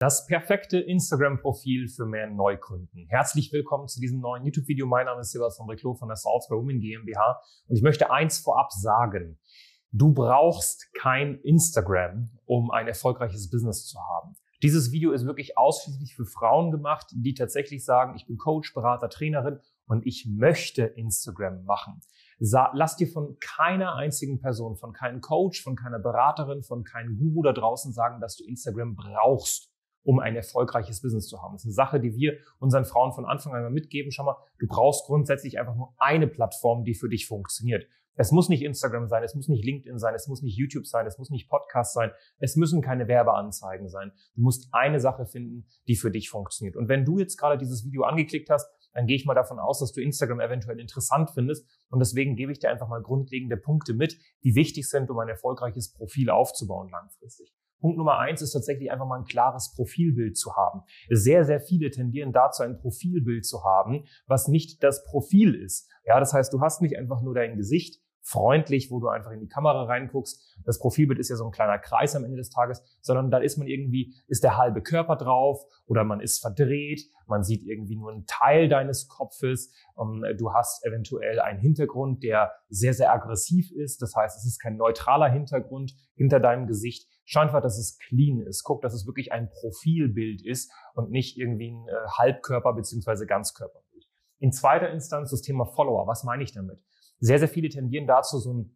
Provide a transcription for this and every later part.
Das perfekte Instagram-Profil für mehr Neukunden. Herzlich willkommen zu diesem neuen YouTube-Video. Mein Name ist Sebastian Reclo von der Salzburg Women GmbH und ich möchte eins vorab sagen. Du brauchst kein Instagram, um ein erfolgreiches Business zu haben. Dieses Video ist wirklich ausschließlich für Frauen gemacht, die tatsächlich sagen, ich bin Coach, Berater, Trainerin und ich möchte Instagram machen. Lass dir von keiner einzigen Person, von keinem Coach, von keiner Beraterin, von keinem Guru da draußen sagen, dass du Instagram brauchst um ein erfolgreiches Business zu haben. Das ist eine Sache, die wir unseren Frauen von Anfang an mitgeben. Schau mal, du brauchst grundsätzlich einfach nur eine Plattform, die für dich funktioniert. Es muss nicht Instagram sein, es muss nicht LinkedIn sein, es muss nicht YouTube sein, es muss nicht Podcast sein, es müssen keine Werbeanzeigen sein. Du musst eine Sache finden, die für dich funktioniert. Und wenn du jetzt gerade dieses Video angeklickt hast, dann gehe ich mal davon aus, dass du Instagram eventuell interessant findest. Und deswegen gebe ich dir einfach mal grundlegende Punkte mit, die wichtig sind, um ein erfolgreiches Profil aufzubauen langfristig. Punkt Nummer eins ist tatsächlich einfach mal ein klares Profilbild zu haben. Sehr, sehr viele tendieren dazu, ein Profilbild zu haben, was nicht das Profil ist. Ja, das heißt, du hast nicht einfach nur dein Gesicht, freundlich, wo du einfach in die Kamera reinguckst. Das Profilbild ist ja so ein kleiner Kreis am Ende des Tages, sondern da ist man irgendwie, ist der halbe Körper drauf oder man ist verdreht, man sieht irgendwie nur einen Teil deines Kopfes, ähm, du hast eventuell einen Hintergrund, der sehr, sehr aggressiv ist. Das heißt, es ist kein neutraler Hintergrund hinter deinem Gesicht. Schau einfach, dass es clean ist. Guck, dass es wirklich ein Profilbild ist und nicht irgendwie ein äh, Halbkörper- beziehungsweise Ganzkörperbild. In zweiter Instanz das Thema Follower. Was meine ich damit? sehr, sehr viele tendieren dazu, so ein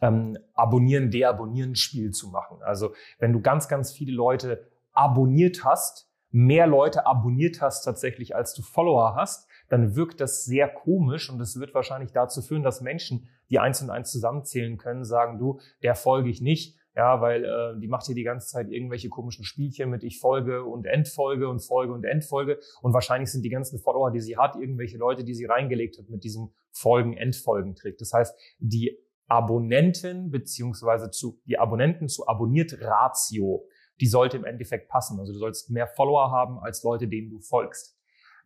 ähm, Abonnieren, Deabonnieren Spiel zu machen. Also wenn du ganz, ganz viele Leute abonniert hast, mehr Leute abonniert hast tatsächlich, als du Follower hast, dann wirkt das sehr komisch und es wird wahrscheinlich dazu führen, dass Menschen, die eins und eins zusammenzählen können, sagen, du, der folge ich nicht, ja, weil äh, die macht hier die ganze Zeit irgendwelche komischen Spielchen mit ich folge und Endfolge und Folge und Endfolge und wahrscheinlich sind die ganzen Follower, die sie hat, irgendwelche Leute, die sie reingelegt hat mit diesem Folgen-Endfolgen-Trick. Das heißt, die Abonnenten beziehungsweise zu die Abonnenten zu abonniert Ratio, die sollte im Endeffekt passen. Also du sollst mehr Follower haben als Leute, denen du folgst.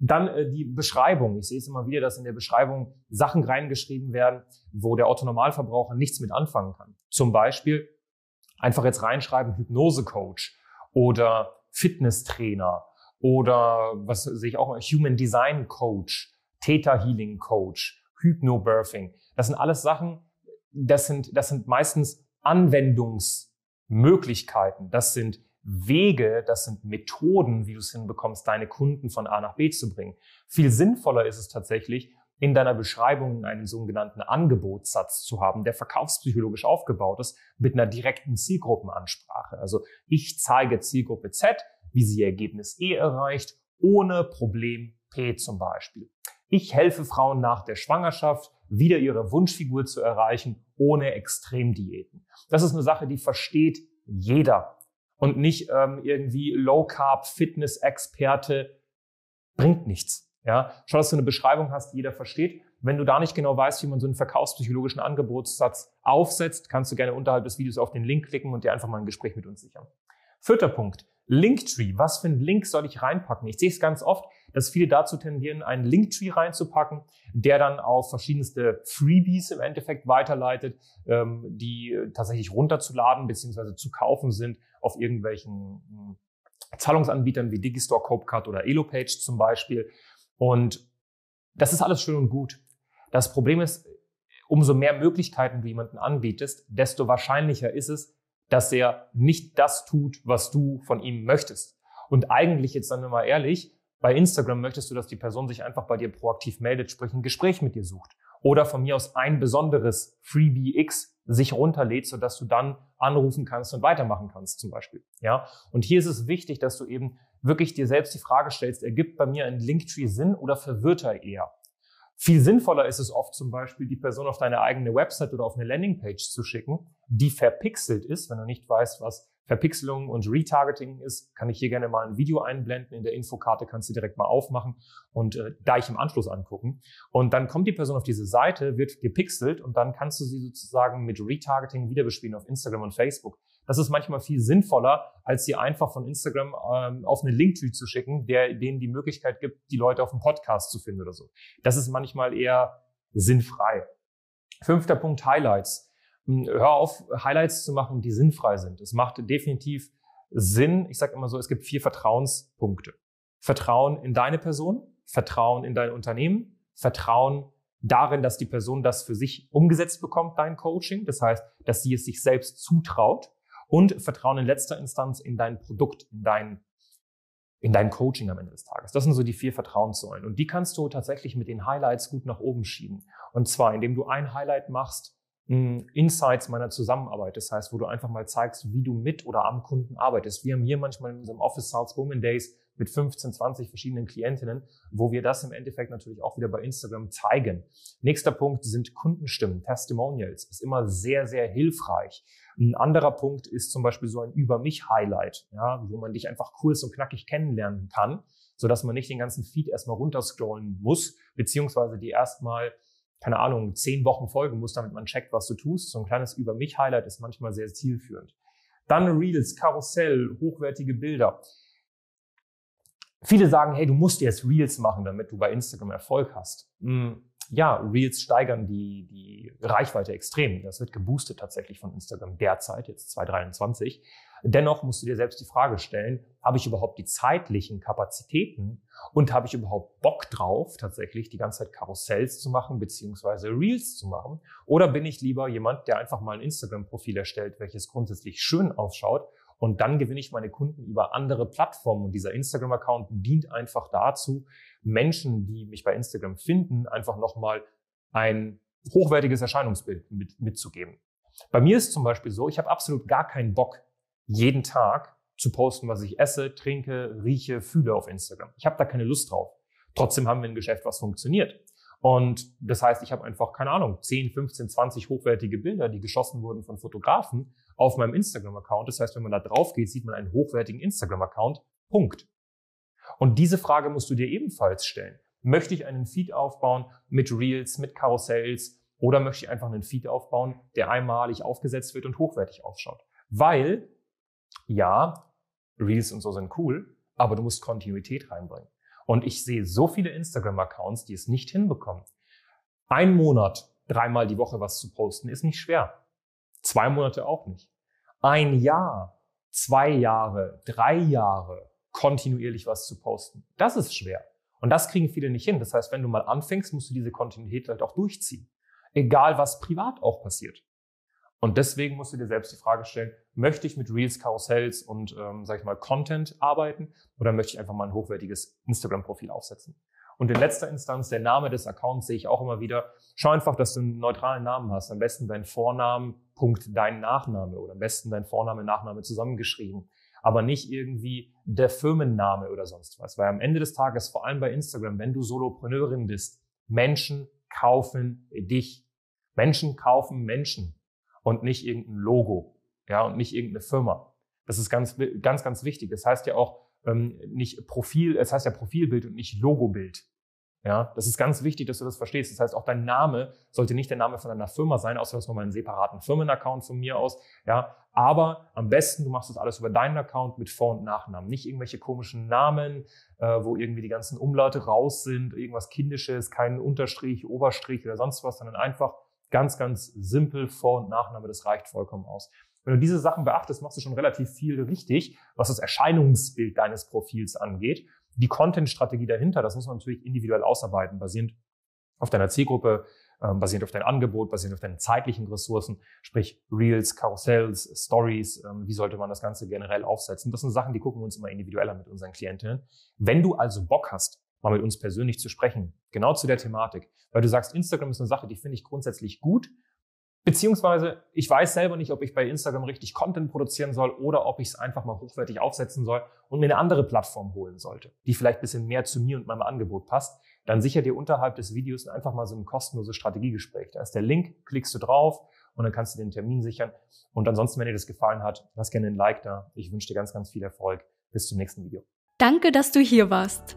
Dann äh, die Beschreibung. Ich sehe es immer wieder, dass in der Beschreibung Sachen reingeschrieben werden, wo der Otto Normalverbraucher nichts mit anfangen kann. Zum Beispiel einfach jetzt reinschreiben Hypnose-Coach oder Fitnesstrainer oder was sehe ich auch mal, Human Design Coach, Theta Healing Coach, Hypnobirthing. Das sind alles Sachen, das sind, das sind meistens Anwendungsmöglichkeiten. Das sind Wege, das sind Methoden, wie du es hinbekommst, deine Kunden von A nach B zu bringen. Viel sinnvoller ist es tatsächlich, in deiner Beschreibung einen sogenannten Angebotssatz zu haben, der verkaufspsychologisch aufgebaut ist, mit einer direkten Zielgruppenansprache. Also ich zeige Zielgruppe Z, wie sie Ergebnis E erreicht, ohne Problem P zum Beispiel. Ich helfe Frauen nach der Schwangerschaft, wieder ihre Wunschfigur zu erreichen, ohne Extremdiäten. Das ist eine Sache, die versteht jeder und nicht ähm, irgendwie Low Carb Fitness Experte bringt nichts. Ja, schau, dass du eine Beschreibung hast, die jeder versteht. Wenn du da nicht genau weißt, wie man so einen verkaufspsychologischen Angebotssatz aufsetzt, kannst du gerne unterhalb des Videos auf den Link klicken und dir einfach mal ein Gespräch mit uns sichern. Vierter Punkt. Linktree. Was für einen Link soll ich reinpacken? Ich sehe es ganz oft, dass viele dazu tendieren, einen Linktree reinzupacken, der dann auf verschiedenste Freebies im Endeffekt weiterleitet, ähm, die tatsächlich runterzuladen bzw. zu kaufen sind auf irgendwelchen hm, Zahlungsanbietern wie Digistore, Copecard oder Elopage zum Beispiel. Und das ist alles schön und gut. Das Problem ist, umso mehr Möglichkeiten du jemanden anbietest, desto wahrscheinlicher ist es, dass er nicht das tut, was du von ihm möchtest. Und eigentlich, jetzt wir mal ehrlich, bei Instagram möchtest du, dass die Person sich einfach bei dir proaktiv meldet, sprich ein Gespräch mit dir sucht. Oder von mir aus ein besonderes Freebie X sich runterlädt, sodass du dann anrufen kannst und weitermachen kannst zum Beispiel. Ja. Und hier ist es wichtig, dass du eben wirklich dir selbst die Frage stellst, ergibt bei mir ein Linktree Sinn oder verwirrt er eher? Viel sinnvoller ist es oft zum Beispiel, die Person auf deine eigene Website oder auf eine Landingpage zu schicken, die verpixelt ist, wenn du nicht weißt, was Verpixelung und Retargeting ist, kann ich hier gerne mal ein Video einblenden. In der Infokarte kannst du direkt mal aufmachen und äh, gleich im Anschluss angucken. Und dann kommt die Person auf diese Seite, wird gepixelt und dann kannst du sie sozusagen mit Retargeting wieder bespielen auf Instagram und Facebook. Das ist manchmal viel sinnvoller, als sie einfach von Instagram ähm, auf eine Linktree zu schicken, der denen die Möglichkeit gibt, die Leute auf dem Podcast zu finden oder so. Das ist manchmal eher sinnfrei. Fünfter Punkt Highlights. Hm, hör auf, Highlights zu machen, die sinnfrei sind. Es macht definitiv Sinn. Ich sage immer so, es gibt vier Vertrauenspunkte. Vertrauen in deine Person, Vertrauen in dein Unternehmen, Vertrauen darin, dass die Person das für sich umgesetzt bekommt, dein Coaching. Das heißt, dass sie es sich selbst zutraut und Vertrauen in letzter Instanz in dein Produkt, in dein, in dein Coaching am Ende des Tages. Das sind so die vier Vertrauenssäulen. Und die kannst du tatsächlich mit den Highlights gut nach oben schieben. Und zwar, indem du ein Highlight machst, Insights meiner Zusammenarbeit. Das heißt, wo du einfach mal zeigst, wie du mit oder am Kunden arbeitest. Wir haben hier manchmal in unserem Office Sales Women Days mit 15, 20 verschiedenen Klientinnen, wo wir das im Endeffekt natürlich auch wieder bei Instagram zeigen. Nächster Punkt sind Kundenstimmen, Testimonials. Ist immer sehr, sehr hilfreich. Ein anderer Punkt ist zum Beispiel so ein Über mich Highlight, ja, wo man dich einfach kurz und knackig kennenlernen kann, so dass man nicht den ganzen Feed erstmal runterscrollen muss, beziehungsweise die erstmal keine Ahnung, zehn Wochen folgen muss, damit man checkt, was du tust. So ein kleines Über mich Highlight ist manchmal sehr zielführend. Dann Reels, Karussell, hochwertige Bilder. Viele sagen, hey, du musst jetzt Reels machen, damit du bei Instagram Erfolg hast. Hm, ja, Reels steigern die, die Reichweite extrem. Das wird geboostet tatsächlich von Instagram derzeit, jetzt 2023. Dennoch musst du dir selbst die Frage stellen, habe ich überhaupt die zeitlichen Kapazitäten und habe ich überhaupt Bock drauf, tatsächlich die ganze Zeit Karussells zu machen, beziehungsweise Reels zu machen? Oder bin ich lieber jemand, der einfach mal ein Instagram-Profil erstellt, welches grundsätzlich schön ausschaut und dann gewinne ich meine Kunden über andere Plattformen. Und dieser Instagram-Account dient einfach dazu, Menschen, die mich bei Instagram finden, einfach nochmal ein hochwertiges Erscheinungsbild mit, mitzugeben. Bei mir ist zum Beispiel so, ich habe absolut gar keinen Bock, jeden Tag zu posten, was ich esse, trinke, rieche, fühle auf Instagram. Ich habe da keine Lust drauf. Trotzdem haben wir ein Geschäft, was funktioniert. Und das heißt, ich habe einfach, keine Ahnung, 10, 15, 20 hochwertige Bilder, die geschossen wurden von Fotografen auf meinem Instagram-Account. Das heißt, wenn man da drauf geht, sieht man einen hochwertigen Instagram-Account. Punkt. Und diese Frage musst du dir ebenfalls stellen. Möchte ich einen Feed aufbauen mit Reels, mit Karussells oder möchte ich einfach einen Feed aufbauen, der einmalig aufgesetzt wird und hochwertig ausschaut? Weil ja, Reels und so sind cool, aber du musst Kontinuität reinbringen. Und ich sehe so viele Instagram-Accounts, die es nicht hinbekommen. Ein Monat, dreimal die Woche was zu posten, ist nicht schwer. Zwei Monate auch nicht. Ein Jahr, zwei Jahre, drei Jahre kontinuierlich was zu posten, das ist schwer. Und das kriegen viele nicht hin. Das heißt, wenn du mal anfängst, musst du diese Kontinuität halt auch durchziehen. Egal, was privat auch passiert. Und deswegen musst du dir selbst die Frage stellen, möchte ich mit Reels, Karussells und, ähm, sag ich mal, Content arbeiten oder möchte ich einfach mal ein hochwertiges Instagram-Profil aufsetzen? Und in letzter Instanz, der Name des Accounts sehe ich auch immer wieder. Schau einfach, dass du einen neutralen Namen hast. Am besten dein Vornamen, Punkt, dein Nachname oder am besten dein Vorname, Nachname zusammengeschrieben. Aber nicht irgendwie der Firmenname oder sonst was. Weil am Ende des Tages, vor allem bei Instagram, wenn du Solopreneurin bist, Menschen kaufen dich. Menschen kaufen Menschen und nicht irgendein Logo, ja, und nicht irgendeine Firma. Das ist ganz, ganz, ganz wichtig. Das heißt ja auch ähm, nicht Profil, es heißt ja Profilbild und nicht Logobild. Ja, das ist ganz wichtig, dass du das verstehst. Das heißt, auch dein Name sollte nicht der Name von einer Firma sein, außer du hast nochmal einen separaten Firmenaccount von mir aus. Ja, aber am besten, du machst das alles über deinen Account mit Vor- und Nachnamen. Nicht irgendwelche komischen Namen, äh, wo irgendwie die ganzen Umlaute raus sind, irgendwas Kindisches, kein Unterstrich, Oberstrich oder sonst was, sondern einfach Ganz, ganz simpel, Vor- und Nachname, das reicht vollkommen aus. Wenn du diese Sachen beachtest, machst du schon relativ viel richtig, was das Erscheinungsbild deines Profils angeht. Die Content-Strategie dahinter, das muss man natürlich individuell ausarbeiten, basierend auf deiner Zielgruppe, ähm, basierend auf deinem Angebot, basierend auf deinen zeitlichen Ressourcen, sprich Reels, Karussells, Stories, ähm, wie sollte man das Ganze generell aufsetzen. Das sind Sachen, die gucken wir uns immer individueller mit unseren Klientinnen. Wenn du also Bock hast, mal mit uns persönlich zu sprechen. Genau zu der Thematik. Weil du sagst, Instagram ist eine Sache, die finde ich grundsätzlich gut. Beziehungsweise, ich weiß selber nicht, ob ich bei Instagram richtig Content produzieren soll oder ob ich es einfach mal hochwertig aufsetzen soll und mir eine andere Plattform holen sollte, die vielleicht ein bisschen mehr zu mir und meinem Angebot passt. Dann sicher dir unterhalb des Videos einfach mal so ein kostenloses Strategiegespräch. Da ist der Link, klickst du drauf und dann kannst du den Termin sichern. Und ansonsten, wenn dir das gefallen hat, lass gerne ein Like da. Ich wünsche dir ganz, ganz viel Erfolg. Bis zum nächsten Video. Danke, dass du hier warst.